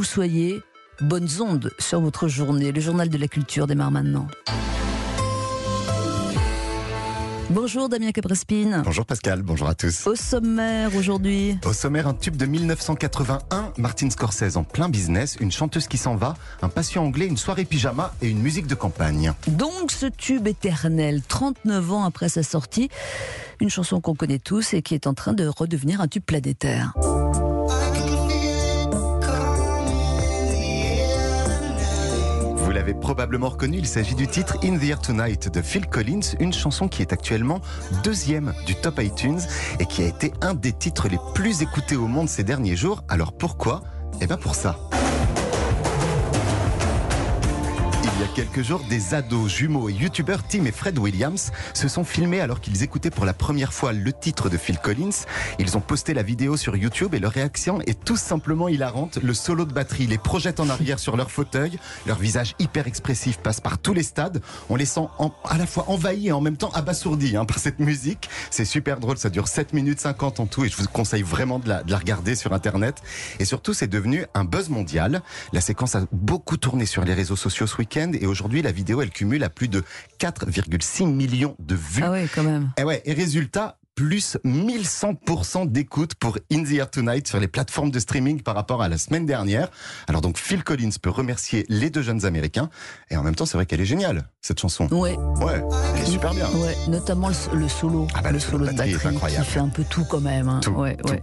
vous soyez. Bonnes ondes sur votre journée. Le journal de la culture démarre maintenant. Bonjour Damien Caprespine. Bonjour Pascal, bonjour à tous. Au sommaire aujourd'hui. Au sommaire, un tube de 1981, Martin Scorsese en plein business, une chanteuse qui s'en va, un patient anglais, une soirée pyjama et une musique de campagne. Donc ce tube éternel, 39 ans après sa sortie, une chanson qu'on connaît tous et qui est en train de redevenir un tube planétaire. L'avez probablement reconnu, il s'agit du titre In the Air Tonight de Phil Collins, une chanson qui est actuellement deuxième du top iTunes et qui a été un des titres les plus écoutés au monde ces derniers jours. Alors pourquoi? Eh bien pour ça. Il y a quelques jours, des ados, jumeaux et youtubeurs Tim et Fred Williams se sont filmés alors qu'ils écoutaient pour la première fois le titre de Phil Collins. Ils ont posté la vidéo sur YouTube et leur réaction est tout simplement hilarante. Le solo de batterie les projette en arrière sur leur fauteuil. Leur visage hyper expressif passe par tous les stades. On les sent en- à la fois envahis et en même temps abasourdis hein, par cette musique. C'est super drôle, ça dure 7 minutes 50 en tout et je vous conseille vraiment de la, de la regarder sur Internet. Et surtout, c'est devenu un buzz mondial. La séquence a beaucoup tourné sur les réseaux sociaux ce week-end et aujourd'hui, la vidéo, elle cumule à plus de 4,6 millions de vues. Ah oui, quand même. Et ouais, et résultat, plus 1100% d'écoute pour In the Air Tonight sur les plateformes de streaming par rapport à la semaine dernière. Alors donc Phil Collins peut remercier les deux jeunes américains et en même temps c'est vrai qu'elle est géniale cette chanson. Ouais, Ouais, elle est super bien. ouais, notamment le, le solo, Ah bah, le le solo de est incroyable. qui fait un peu tout quand même. hein. Tout, Ouais, tout, ouais.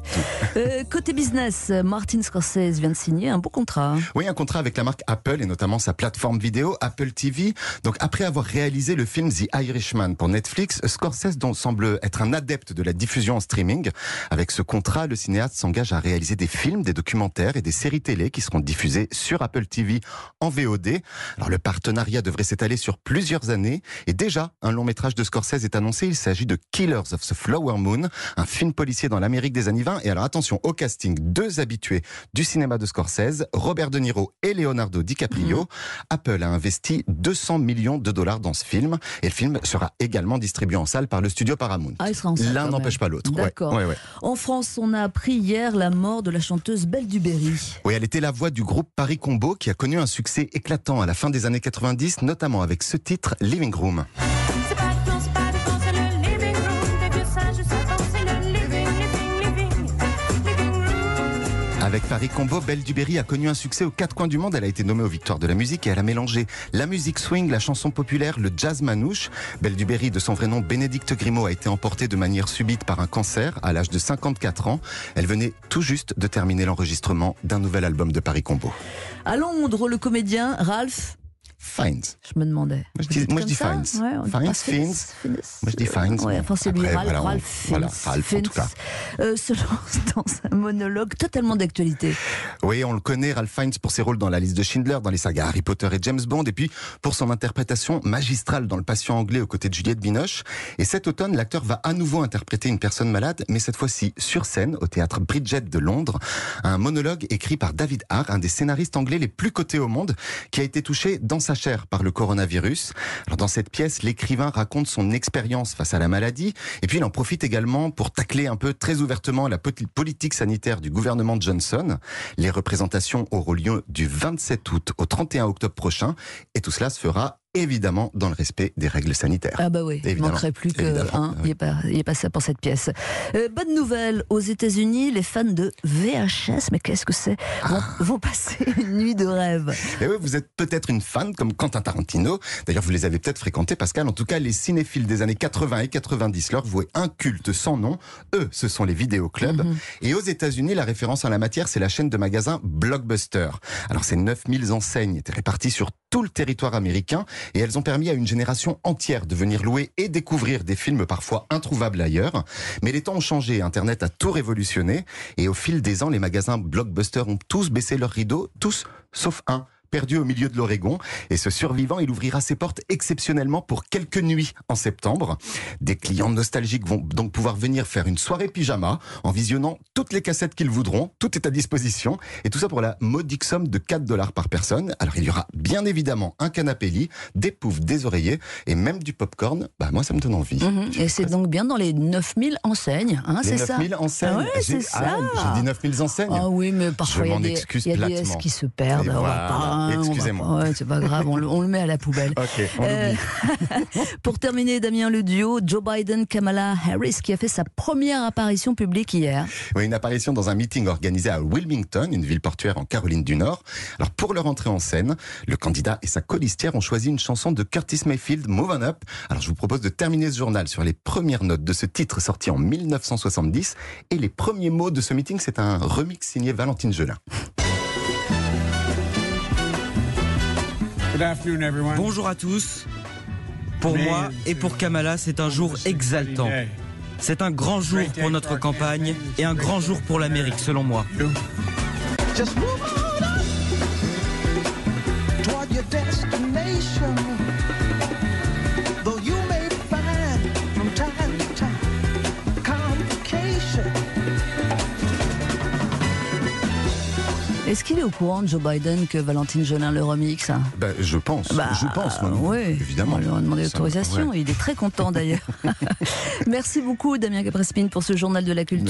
Euh, côté business, Martin Scorsese vient de signer un beau contrat. Oui, un contrat avec la marque Apple et notamment sa plateforme vidéo Apple TV. Donc après avoir réalisé le film The Irishman pour Netflix, Scorsese dont semble être un adepte de la diffusion en streaming. Avec ce contrat, le cinéaste s'engage à réaliser des films, des documentaires et des séries télé qui seront diffusés sur Apple TV en VOD. Alors le partenariat devrait s'étaler sur plusieurs années et déjà un long métrage de Scorsese est annoncé. Il s'agit de Killers of the Flower Moon, un film policier dans l'Amérique des années 20. Et alors attention au casting, deux habitués du cinéma de Scorsese, Robert De Niro et Leonardo DiCaprio. Apple a investi 200 millions de dollars dans ce film et le film sera également distribué en salle par le studio Paramount. Ah, L'un n'empêche pas l'autre. Ouais, D'accord. ouais, ouais. En France, on a appris hier la mort de la chanteuse Belle Duberry. Oui, elle était la voix du groupe Paris Combo qui a connu un succès éclatant à la fin des années 90, notamment avec ce titre Living Room. Living. Avec Paris Combo, Belle Duberry a connu un succès aux quatre coins du monde. Elle a été nommée aux Victoires de la musique et elle a mélangé la musique swing, la chanson populaire, le jazz manouche. Belle Duberry, de son vrai nom Bénédicte Grimaud, a été emportée de manière subite par un cancer à l'âge de 54 ans. Elle venait tout juste de terminer l'enregistrement d'un nouvel album de Paris Combo. À Londres, le comédien Ralph, Fines. je me demandais. Moi, je dis- moi, je dis Fines. Ouais, Fines, Fins. Moi, je dis Fines. Ouais, enfin, c'est lui, Ralph, Ralph voilà. Ralph, en tout cas. euh, se lance dans un monologue totalement d'actualité. Oui, on le connaît, Ralph Fiennes, pour ses rôles dans la liste de Schindler, dans les sagas Harry Potter et James Bond, et puis pour son interprétation magistrale dans Le Patient anglais aux côtés de Juliette Binoche. Et cet automne, l'acteur va à nouveau interpréter une personne malade, mais cette fois-ci sur scène, au théâtre Bridget de Londres. Un monologue écrit par David Harr, un des scénaristes anglais les plus cotés au monde, qui a été touché dans sa chair par le coronavirus. Alors dans cette pièce, l'écrivain raconte son expérience face à la maladie, et puis il en profite également pour tacler un peu très ouvertement la politique sanitaire du gouvernement Johnson. Les représentations auront lieu du 27 août au 31 octobre prochain, et tout cela se fera évidemment dans le respect des règles sanitaires. Ah bah oui, il manquerait plus que hein, il oui. n'y ait pas, il y ait pas ça pour cette pièce. Euh, bonne nouvelle, aux États-Unis, les fans de VHS, mais qu'est-ce que c'est, vont, Ah. vont passer une nuit de rêve. Et oui, vous êtes peut-être une fan comme Quentin Tarantino. D'ailleurs, vous les avez peut-être fréquentés, Pascal. En tout cas, les cinéphiles des années 80 et 90 leur vouaient un culte sans nom. Eux, ce sont les vidéoclubs. Mhm. Et aux États-Unis, la référence en la matière, c'est la chaîne de magasins Blockbuster. Alors, ces 9000 enseignes étaient réparties sur tout le territoire américain et elles ont permis à une génération entière de venir louer et découvrir des films parfois introuvables ailleurs. Mais les temps ont changé, Internet a tout révolutionné et au fil des ans, les magasins Blockbuster ont tous baissé leurs rideaux, tous sauf un. Perdu au milieu de l'Oregon. Et ce survivant, il ouvrira ses portes exceptionnellement pour quelques nuits en septembre. Des clients nostalgiques vont donc pouvoir venir faire une soirée pyjama en visionnant toutes les cassettes qu'ils voudront. Tout est à disposition. Et tout ça pour la modique somme de 4 dollars par personne. Alors il y aura bien évidemment un canapé lit, des poufs, des oreillers et même du popcorn. Bah moi ça me donne envie. Mhm. Et c'est donc bien dans les 9000 enseignes, hein, c'est ça 9000 enseignes. Ah ouais, c'est ça. ah, J'ai dit 9000 enseignes. Ah oui, mais parfois il y a des, excuse il y a des S platement. qui se perdent. Voilà. Hein, Excusez-moi. ouais, c'est pas grave, on le, on le met à la poubelle. On Euh. Pour terminer, Damien, le duo Joe Biden-Kamala Harris qui a fait sa première apparition publique hier. Oui, une apparition dans un meeting organisé à Wilmington, une ville portuaire en Caroline du Nord. Alors pour leur entrée en scène, le candidat et sa colistière ont choisi une chanson de Curtis Mayfield, Move On Up. Alors je vous propose de terminer ce journal sur les premières notes de ce titre sorti en 1970 et les premiers mots de ce meeting, c'est un remix signé Valentine Gelin. Bonjour à tous. Pour moi et pour Kamala, c'est un jour exaltant. C'est un grand jour pour notre campagne et un grand jour pour l'Amérique, selon moi. Au courant Joe Biden que Valentine Jolin le remix Ben, je pense, Bah, je pense, moi, oui, évidemment. On lui a demandé l'autorisation. ouais. Il est très content d'ailleurs. Merci beaucoup, Damien Caprespine, pour ce journal de la culture.